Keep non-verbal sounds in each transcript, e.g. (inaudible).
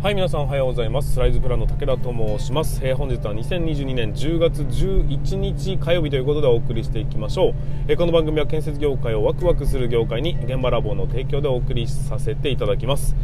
はい皆さんおはようございます。スライズプランの武田と申します、えー、本日は2022年10月11日火曜日ということでお送りしていきましょう、えー、この番組は建設業界をワクワクする業界に現場ラボの提供でお送りさせていただきます。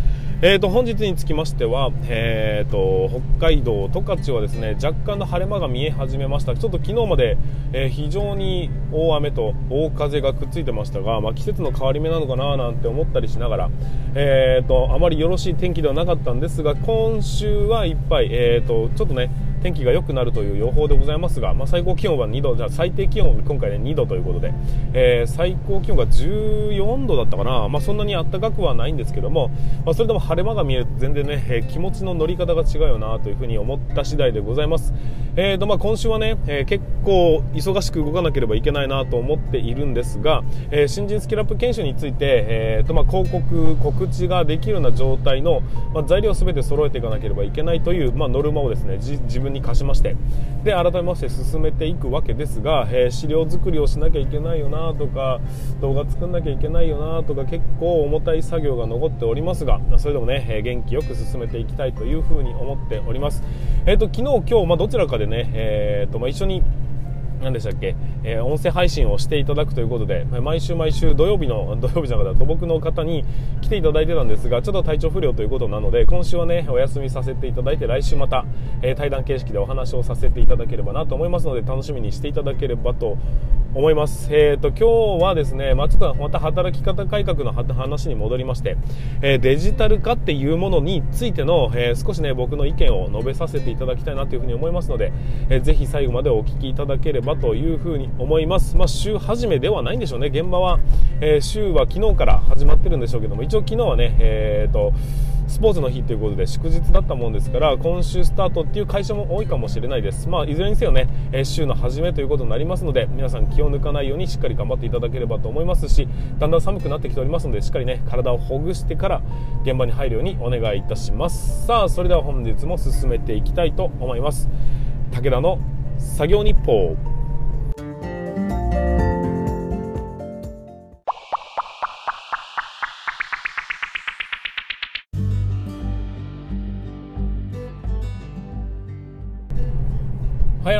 えーと、本日につきましては、えーと、北海道十勝はですね若干の晴れ間が見え始めました。ちょっと昨日まで、えー、非常に大雨と大風がくっついてましたが、まあ、季節の変わり目なのかななんて思ったりしながら、えーと、あまりよろしい天気ではなかったんですが今週はいっぱい、えー、とちょっとね天気が良くなるという予報でございますが、まあ、最高気温は2度じゃ最低気温今回ね2度ということで、えー、最高気温が14度だったかな、まあ、そんなに暖かくはないんですけども、まあ、それでも晴れ間が見えると全然ね、えー、気持ちの乗り方が違うよなというふうに思った次第でございます、えーとまあ、今週はね、えー、結構忙しく動かなければいけないなと思っているんですが、えー、新人スキルアップ研修について、えーとまあ、広告告知ができるような状態の、まあ、材料を全て揃えていかなければいけないという、まあ、ノルマをですね自分に課しましてで改めまして進めていくわけですが、えー、資料作りをしなきゃいけないよなとか動画作んなきゃいけないよなとか結構重たい作業が残っておりますがそれでもね、えー、元気よく進めていきたいというふうに思っております。えーと、昨日、今日、まあ、どちらかでね、えーとまあ、一緒に何でしたっけ、えー、音声配信をしていただくということで、毎週毎週土曜日の、(laughs) 土曜日じゃなかった土木の方に来ていただいてたんですが、ちょっと体調不良ということなので、今週はね、お休みさせていただいて、来週また、えー、対談形式でお話をさせていただければなと思いますので、楽しみにしていただければと思います。えーと、今日はですね、まあ、ちょっとまた働き方改革の話に戻りまして、えー、デジタル化っていうものについての、えー、少しね、僕の意見を述べさせていただきたいなというふうに思いますので、えー、ぜひ最後までお聞きいただければというふうに思います。まあ、週始めではないんでしょうね。現場は、え週は昨日から始まってるんでしょうけども、一応昨日はね、えーと、スポーツの日ということで祝日だったもんですから今週スタートっていう会社も多いかもしれないです、まあ、いずれにせよね、え週の初めということになりますので皆さん気を抜かないようにしっかり頑張っていただければと思いますしだんだん寒くなってきておりますのでしっかりね体をほぐしてから現場に入るようにお願いいたしますさあそれでは本日も進めていきたいと思います武田の作業日報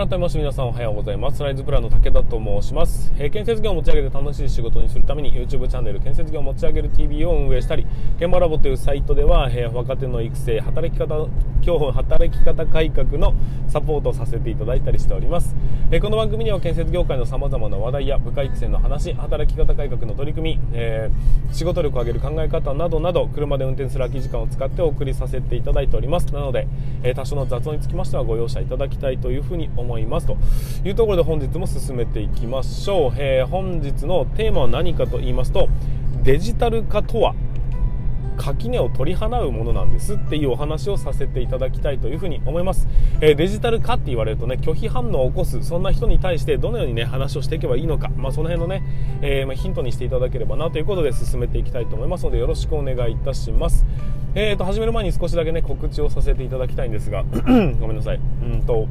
改めまして皆さんおはようございます。ライズプランの武田と申します、えー、建設業を持ち上げて楽しい仕事にするために YouTube チャンネル建設業を持ち上げる TV を運営したり現場ラボというサイトでは、えー、若手の育成働き方今日働き方改革のサポートをさせていただいたりしております、えー、この番組には建設業界の様々な話題や部下育成の話働き方改革の取り組み、え仕事力を上げる考え方などなど車で運転する空き時間を使ってお送りさせていただいております。なので、え多少の雑音につきましてはご容赦いただきたいというふうに思います。というところで本日も進めていきましょう、えー、本日のテーマは何かと言いますとデジタル化とは垣根を取り払うものなんですっていうお話をさせていただきたいというふうに思います、えー、デジタル化って言われるとね拒否反応を起こすそんな人に対してどのようにね話をしていけばいいのか、まあ、その辺のね、えー、まヒントにしていただければなということで進めていきたいと思いますのでよろしくお願いいたします。えーと始める前に少しだけね告知をさせていただきたいんですが (clears throat) ごめんなさい。うんと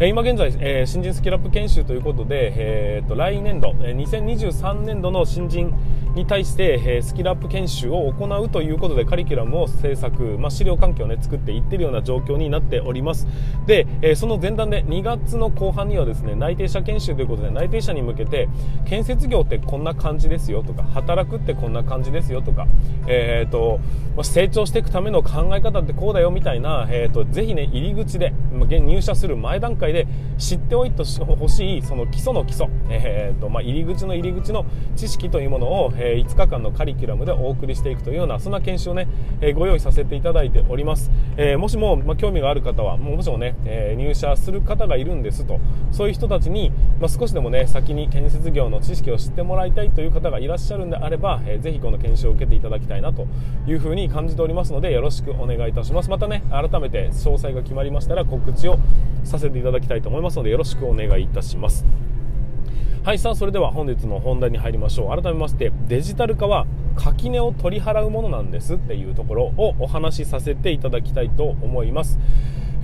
今現在、えー、新人スキルアップ研修ということで、えーと、来年度、2023年度の新人に対して、えー、スキルアップ研修を行うということでカリキュラムを制作、まあ、資料環境を、ね、作っていっているような状況になっております。で、えー、その前段で2月の後半にはですね内定者研修ということで内定者に向けて建設業ってこんな感じですよとか働くってこんな感じですよとか、えーとまあ、成長していくための考え方ってこうだよみたいな、えーと、ぜひね入り口で、まあ、入社する前段階で知っておいてほしいその基礎の基礎、えーとまあ、入り口の入り口の知識というものを、えー、5日間のカリキュラムでお送りしていくというようなそんな研修をね、え、ご用意させていただいております、え、もしも、ま、興味がある方はもしもね、え入社する方がいるんですとそういう人たちに、ま、少しでもね先に建設業の知識を知ってもらいたいという方がいらっしゃるんであれば、えー、ぜひこの研修を受けていただきたいなというふうに感じておりますのでよろしくお願いいたします。またね改めて詳細が決まりましたら告知をさせていただきたいと思いますのでよろしくお願いいたします。はいさあそれでは本日の本題に入りましょう。改めましてデジタル化は垣根を取り払うものなんですっていうところをお話しさせていただきたいと思います。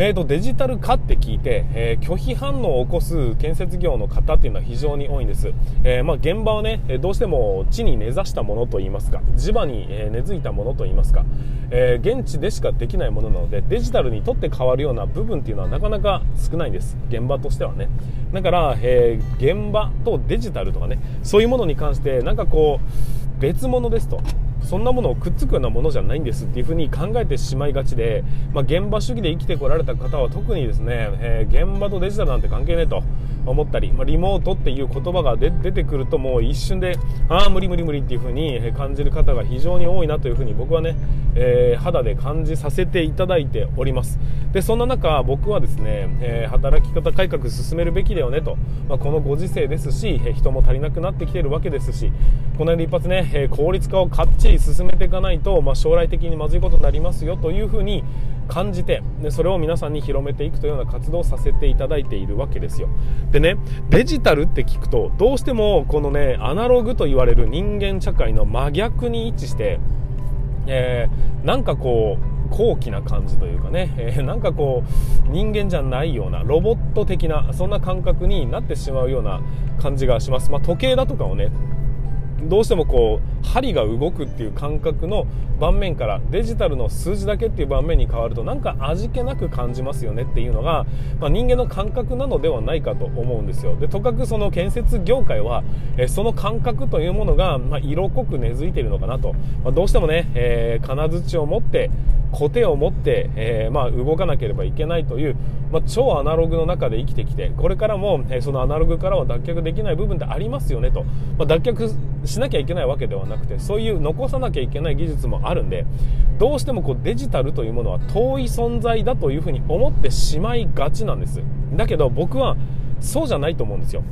えーと、デジタル化って聞いて、えー、拒否反応を起こす建設業の方っていうのは非常に多いんです、えー、まあ、現場はねどうしても地に根ざしたものといいますか地場に根付いたものといいますか、えー、現地でしかできないものなのでデジタルにとって変わるような部分っていうのはなかなか少ないんです。現場としてはね。だから、え現場とデジタルとかねそういうものに関してなんかこう別物ですと。そんなものをくっつくようなものじゃないんですっていうふうに考えてしまいがちで、まあ、現場主義で生きてこられた方は特にですね、えー、現場とデジタルなんて関係ねえと思ったり、まあ、リモートっていう言葉が出てくるともう一瞬でああ無理無理無理っていう風に感じる方が非常に多いなという風に僕はね、えー、肌で感じさせていただいております。でそんな中僕はですね、えー、働き方改革進めるべきだよねと、まあ、このご時世ですし人も足りなくなってきてるわけですしこの辺で一発ね、え効率化をかっちり進めていかないと、まあ、将来的にまずいことになりますよという風に感じてでそれを皆さんに広めていくというような活動をさせていただいているわけですよ。でねデジタルって聞くとどうしてもこのねアナログと言われる人間社会の真逆に位置して、えー、なんかこう高貴な感じというかね、えー、なんかこう人間じゃないようなロボット的なそんな感覚になってしまうような感じがします、まあ、時計だとかをねどうしてもこう針が動くっていう感覚の盤面からデジタルの数字だけっていう盤面に変わるとなんか味気なく感じますよねっていうのが、まあ、人間の感覚なのではないかと思うんですよ。でとかくその建設業界は、えその感覚というものが、まあ、色濃く根付いているのかなと、まあ、どうしてもね、えー、金槌を持ってコテを持って、えー、まあ、動かなければいけないという、まあ、超アナログの中で生きてきてこれからも、えー、そのアナログからは脱却できない部分ってありますよねと、まあ、脱却しなきゃいけないわけではなくてそういう残さなきゃいけない技術もあるんでどうしてもこうデジタルというものは遠い存在だというふうに思ってしまいがちなんです。だけど僕はそうじゃないと思うんですよ。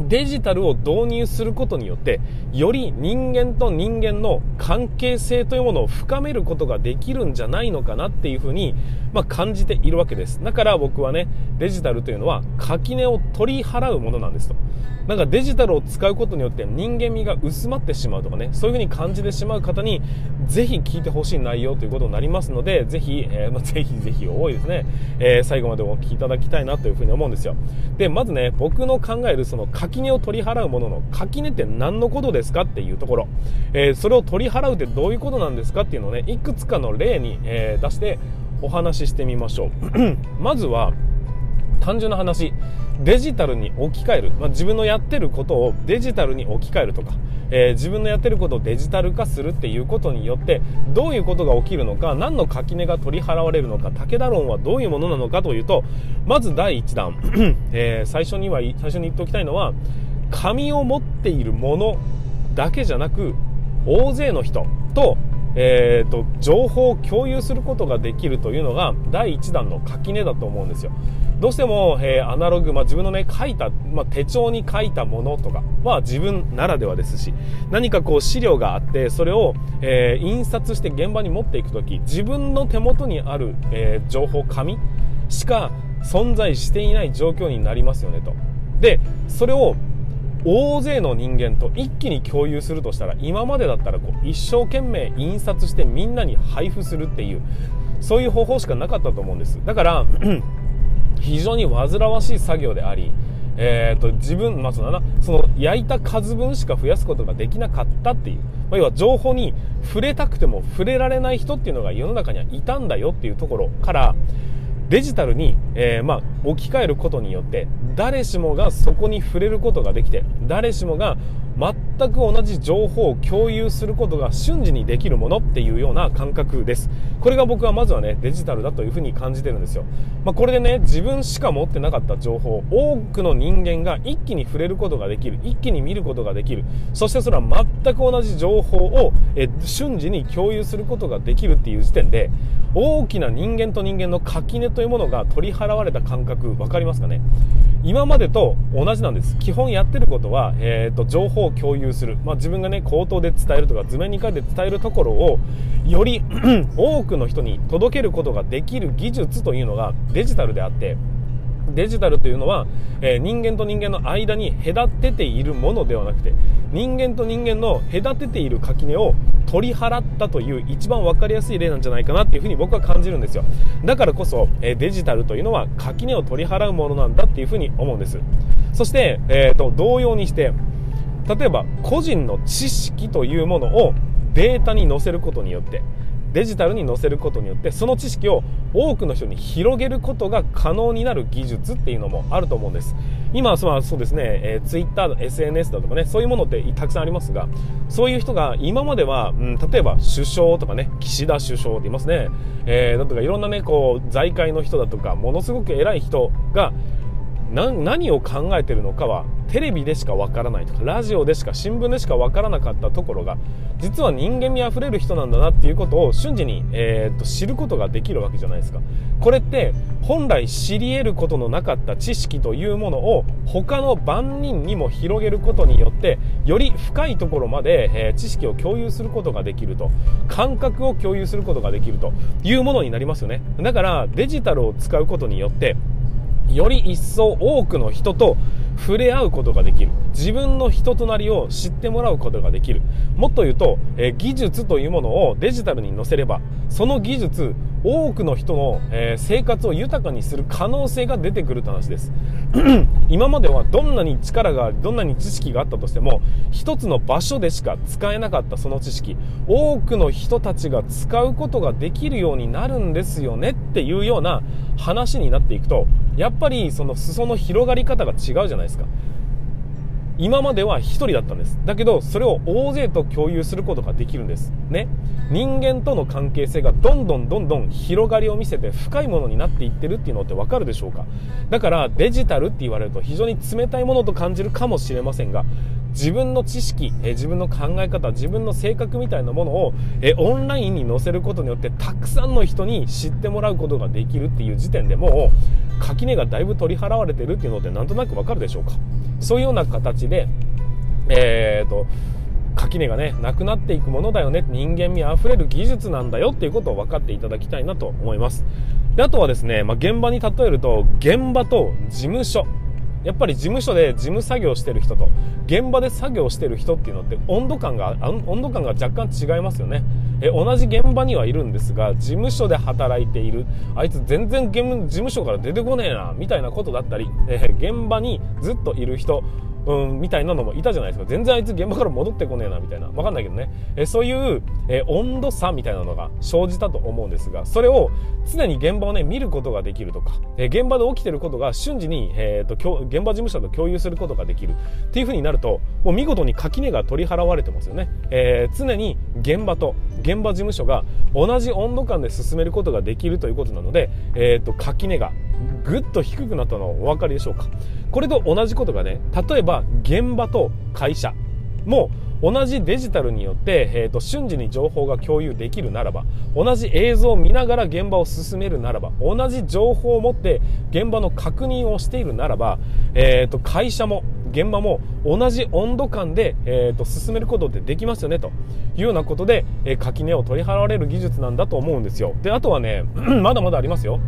デジタルを導入することによってより人間と人間の関係性というものを深めることができるんじゃないのかなっていうふうに、まあ、感じているわけです。だから僕はねデジタルというのは垣根を取り払うものなんですと。なんかデジタルを使うことによって人間味が薄まってしまうとかねそういうふうに感じてしまう方にぜひ聞いてほしい内容ということになりますのでぜひ、えー、まあ、(laughs) ぜひぜひ多いですね、えー、最後までお聞きいただきたいなというふうに思うんですよ。でまずね僕の考えるその垣根を取り払うものの垣根って何のことですかっていうところ、えー、それを取り払うってどういうことなんですかっていうのをねいくつかの例に、え出してお話ししてみましょう。(clears throat) まずは単純な話。デジタルに置き換える、まあ、自分のやってることをデジタルに置き換えるとか、えー、自分のやってることをデジタル化するっていうことによってどういうことが起きるのか何の垣根が取り払われるのか武田論はどういうものなのかというとまず第1弾、(clears throat) えー、最初には最初に言っておきたいのは紙を持っているものだけじゃなく大勢の人とえーと、情報を共有することができるというのが第1弾の垣根だと思うんですよ。どうしても、えー、アナログ、まあ、自分のね、書いた、まあ、手帳に書いたものとかは自分ならではですし、何かこう資料があって、それを、えー、印刷して現場に持っていくとき、自分の手元にある、えー、情報、紙しか存在していない状況になりますよねと。で、それを大勢の人間と一気に共有するとしたら今までだったらこう一生懸命印刷してみんなに配布するっていうそういう方法しかなかったと思うんです。だから (clears throat) 非常に煩わしい作業でありえーと、自分、まあ、そのその焼いた数分しか増やすことができなかったっていう、まあ、要は情報に触れたくても触れられない人っていうのが世の中にはいたんだよっていうところからデジタルに、えー、まあ、置き換えることによって誰しもがそこに触れることができて誰しもが全く同じ情報を共有することが瞬時にできるものっていうような感覚です。これが僕はまずはねデジタルだというふうに感じてるんですよ、まあ、これでね自分しか持ってなかった情報多くの人間が一気に触れることができる一気に見ることができる。そしてそれは全く同じ情報をえ瞬時に共有することができるっていう時点で大きな人間と人間の垣根というものが取り払われた感覚分かりますかね？今までと同じなんです。基本やってることは、えーと、情報を共有する、まあ、自分がね口頭で伝えるとか図面に書いて伝えるところをより (clears throat) 多くの人に届けることができる技術というのがデジタルであってデジタルというのは、えー、人間と人間の間に隔てているものではなくて人間と人間の隔てている垣根を取り払ったという一番分かりやすい例なんじゃないかなっていうふに僕は感じるんですよ。だからこそ、えー、デジタルというのは垣根を取り払うものなんだっていうふうに思うんです。そして、えーと、同様にして例えば個人の知識というものをデータに載せることによってデジタルに載せることによってその知識を多くの人に広げることが可能になる技術っていうのもあると思うんです。今はそうですね、えー、Twitter、SNS だとかねそういうものってたくさんありますがそういう人が今までは、うん、例えば首相とかね岸田首相って言いますね、えー、だとかいろんなねこう財界の人だとかものすごく偉い人が何を考えてるのかはテレビでしかわからないとかラジオでしか新聞でしかわからなかったところが実は人間味あふれる人なんだなっていうことを瞬時に、えー、っと知ることができるわけじゃないですか。これって本来知り得ることのなかった知識というものを他の万人にも広げることによってより深いところまで、えー、知識を共有することができると。感覚を共有することができるというものになりますよね。だからデジタルを使うことによってより一層多くの人と触れ合うことができる。自分の人となりを知ってもらうことができる。もっと言うと、えー、技術というものをデジタルに載せればその技術多くの人の、えー、生活を豊かにする可能性が出てくるって話です。(clears throat) 今まではどんなに力がありどんなに知識があったとしても一つの場所でしか使えなかったその知識。多くの人たちが使うことができるようになるんですよねっていうような話になっていくとやっぱりその裾の広がり方が違うじゃないですか。今までは1人だったんです。だけどそれを大勢と共有することができるんです。ね。人間との関係性がどんどんどんどん広がりを見せて深いものになっていってるっていうのって分かるでしょうか。だからデジタルって言われると非常に冷たいものと感じるかもしれませんが自分の知識、え自分の考え方自分の性格みたいなものを、えオンラインに載せることによってたくさんの人に知ってもらうことができるっていう時点でもう垣根がだいぶ取り払われてるっていうのってなんとなくわかるでしょうか？そういうような形でえーと垣根がねなくなっていくものだよね人間味あふれる技術なんだよっていうことを分かっていただきたいなと思います。であとはですね、まあ、現場に例えると現場と事務所。やっぱり事務所で事務作業してる人と現場で作業してる人っていうのって温度感が温度感が若干違いますよね。え同じ現場にはいるんですが事務所で働いているあいつ全然事務所から出てこねえなみたいなことだったり、え現場にずっといる人うん、みたいなのもいたじゃないですか。全然あいつ現場から戻ってこねえな、みたいな。わかんないけどね。えそういう、え温度差みたいなのが生じたと思うんですが、それを常に現場をね、見ることができるとか、え現場で起きてることが瞬時に、えーと、現場事務所と共有することができるっていう風になると、もう見事に垣根が取り払われてますよね。えー、常に現場と現場事務所が同じ温度感で進めることができるということなので、えーと、垣根がぐっと低くなったのお分かりでしょうか？これと同じことがね例えば現場と会社。も同じデジタルによって、えーと、瞬時に情報が共有できるならば同じ映像を見ながら現場を進めるならば同じ情報を持って現場の確認をしているならば、えーと、会社も現場も同じ温度感で、えーと、進めることってできますよねというようなことで、えー、垣根を取り払われる技術なんだと思うんですよ。であとはね (clears throat) まだまだありますよ。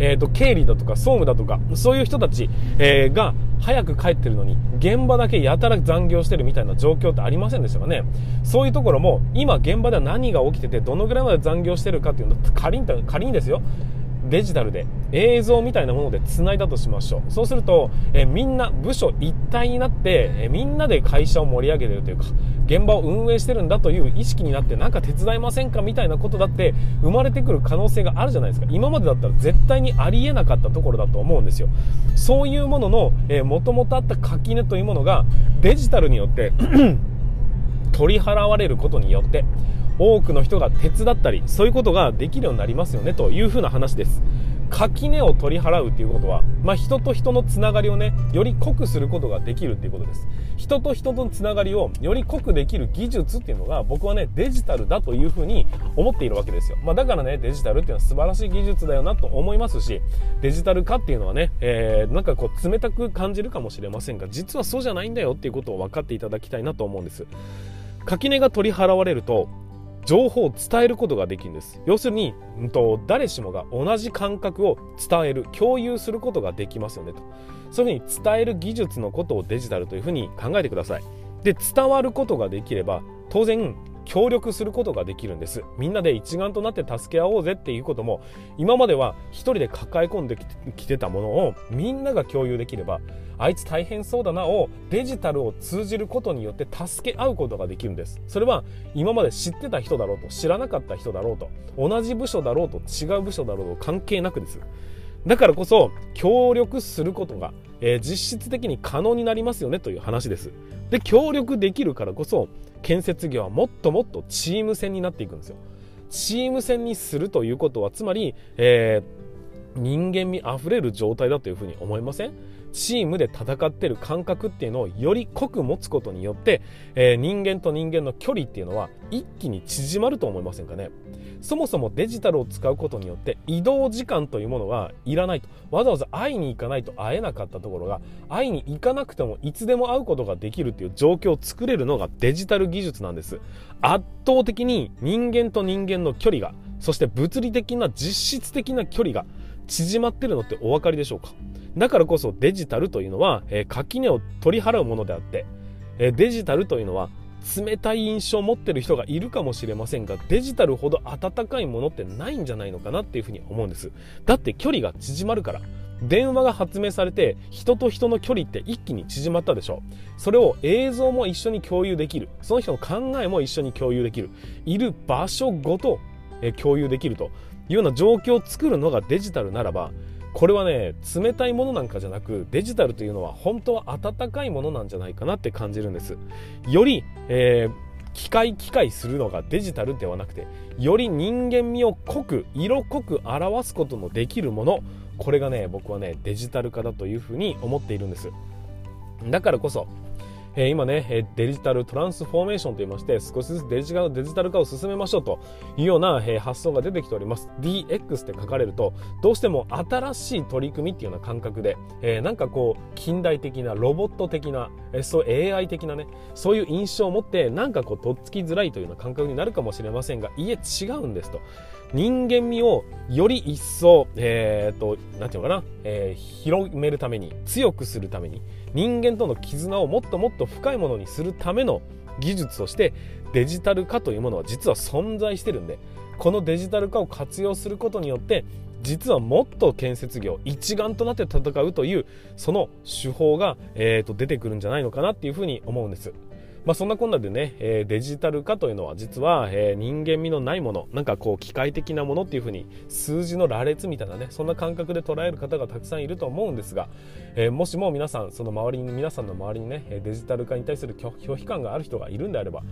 えーと、経理だとか総務だとかそういう人たち、えー、が早く帰ってるのに現場だけやたら残業してるみたいな状況ってありませんでしたかね。そういうところも今現場では何が起きててどのぐらいまで残業してるかっていうの仮に仮にですよ。デジタルで映像みたいなもので繋いだとしましょう。そうすると、えみんな部署一体になって、えみんなで会社を盛り上げてるというか現場を運営してるんだという意識になってなんか手伝いませんかみたいなことだって生まれてくる可能性があるじゃないですか。今までだったら絶対にありえなかったところだと思うんですよ。そういうもののもともとあった垣根というものがデジタルによって (clears throat) 取り払われることによって多くの人が手伝ったりそういうことができるようになりますよねというふうな話です。垣根を取り払うっていうことは、まあ、人と人のつながりをねより濃くすることができるっていうことです。人と人とのつながりをより濃くできる技術っていうのが僕はねデジタルだというふうに思っているわけですよ、まあ、だからねデジタルっていうのは素晴らしい技術だよなと思いますしデジタル化っていうのはね、えー、なんかこう冷たく感じるかもしれませんが実はそうじゃないんだよっていうことを分かっていただきたいなと思うんです。垣根が取り払われると情報を伝えることができるんです。要するに、うんと、誰しもが同じ感覚を伝える共有することができますよねと。そういうふうに伝える技術のことをデジタルというふうに考えてください。で伝わることができれば当然協力することができるんです。みんなで一丸となって助け合おうぜっていうことも今までは一人で抱え込んできてたものをみんなが共有できればあいつ大変そうだなをデジタルを通じることによって助け合うことができるんです。それは今まで知ってた人だろうと知らなかった人だろうと同じ部署だろうと違う部署だろうと関係なくです。だからこそ協力することが、えー、実質的に可能になりますよねという話です。で協力できるからこそ建設業はもっともっとチーム戦になっていくんですよ。チーム戦にするということはつまり、えー、人間味あふれる状態だというふうに思いません？チームで戦ってる感覚っていうのをより濃く持つことによって、えー、人間と人間の距離っていうのは一気に縮まると思いませんかね？そもそもデジタルを使うことによって移動時間というものはいらないと。わざわざ会いに行かないと会えなかったところが会いに行かなくてもいつでも会うことができるっていう状況を作れるのがデジタル技術なんです。圧倒的に人間と人間の距離がそして物理的な実質的な距離が縮まってるのってお分かりでしょうか？だからこそデジタルというのは、え、垣根を取り払うものであって、デジタルというのは冷たい印象を持ってる人がいるかもしれませんがデジタルほど温かいものってないんじゃないのかなっていうふうに思うんです。だって距離が縮まるから。電話が発明されて人と人の距離って一気に縮まったでしょ。それを映像も一緒に共有できる。その人の考えも一緒に共有できる。いる場所ごと共有できるというような状況を作るのがデジタルならばこれはね冷たいものなんかじゃなくデジタルというのは本当は温かいものなんじゃないかなって感じるんです。より、えー、機械機械するのがデジタルではなくてより人間味を濃く色濃く表すことのできるものこれがね僕はねデジタル化だというふうに思っているんです。だからこそえ今ね、デジタルトランスフォーメーションと言いまして、少しずつデジデジタル化を進めましょうというような、え発想が出てきております。DX って書かれると、どうしても新しい取り組みっていうような感覚で、え、なんかこう、近代的な、ロボット的な、えそう AI 的なね、そういう印象を持って、なんかこう、とっつきづらいというような感覚になるかもしれませんが、いえ、違うんですと。人間味をより一層、えー、っと、なんていうのかな、えー、広めるために、強くするために、人間との絆をもっともっと深いものにするための技術としてデジタル化というものは実は存在してるんでこのデジタル化を活用することによって実はもっと建設業一丸となって戦うというその手法が、えー、と出てくるんじゃないのかなっていうふうに思うんです。まあ、そんなこんなでね、え、デジタル化というのは実は、え、人間味のないものなんかこう機械的なものっていうふうに数字の羅列みたいなねそんな感覚で捉える方がたくさんいると思うんですが、え、もしも皆さんその周りに皆さんの周りにねデジタル化に対する拒否感がある人がいるんであれば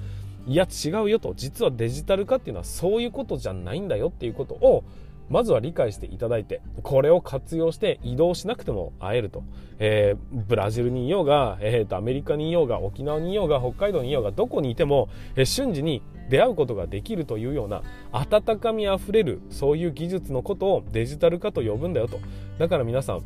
いや違うよと実はデジタル化っていうのはそういうことじゃないんだよっていうことをまずは理解していただいて、これを活用して移動しなくても会えると。えー、ブラジルにいようが、えー、と、アメリカにいようが、沖縄にいようが、北海道にいようが、どこにいても、えー、瞬時に出会うことができるというような、温かみあふれる、そういう技術のことをデジタル化と呼ぶんだよと。だから皆さん、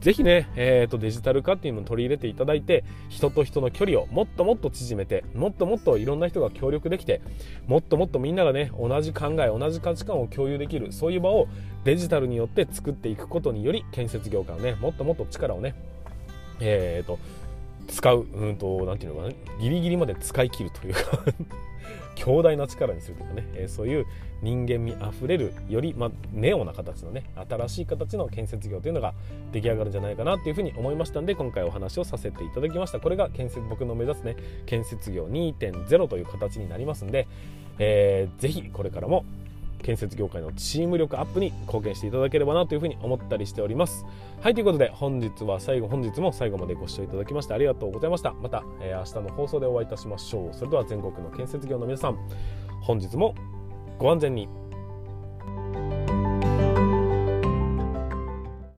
ぜひね、えーと、デジタル化っていうのを取り入れていただいて人と人の距離をもっともっと縮めてもっともっといろんな人が協力できてもっともっとみんながね同じ考え同じ価値観を共有できるそういう場をデジタルによって作っていくことにより建設業界のねもっともっと力をねえーと使う、うんと、なんていうのかな、ギリギリまで使い切るというか (laughs) 強大な力にするとかね、えー、そういう人間味あふれるより、ま、ネオな形のね新しい形の建設業というのが出来上がるんじゃないかなというふうに思いましたんで今回お話をさせていただきました。これが建設僕の目指すね建設業2.0という形になりますんで、えー、ぜひこれからも建設業界のチーム力アップに貢献していただければなというふうに思ったりしております。はいということで本日は最後本日も最後までご視聴いただきましてありがとうございました。また、えー、明日の放送でお会いいたしましょう。それでは全国の建設業の皆さん本日もご安全に。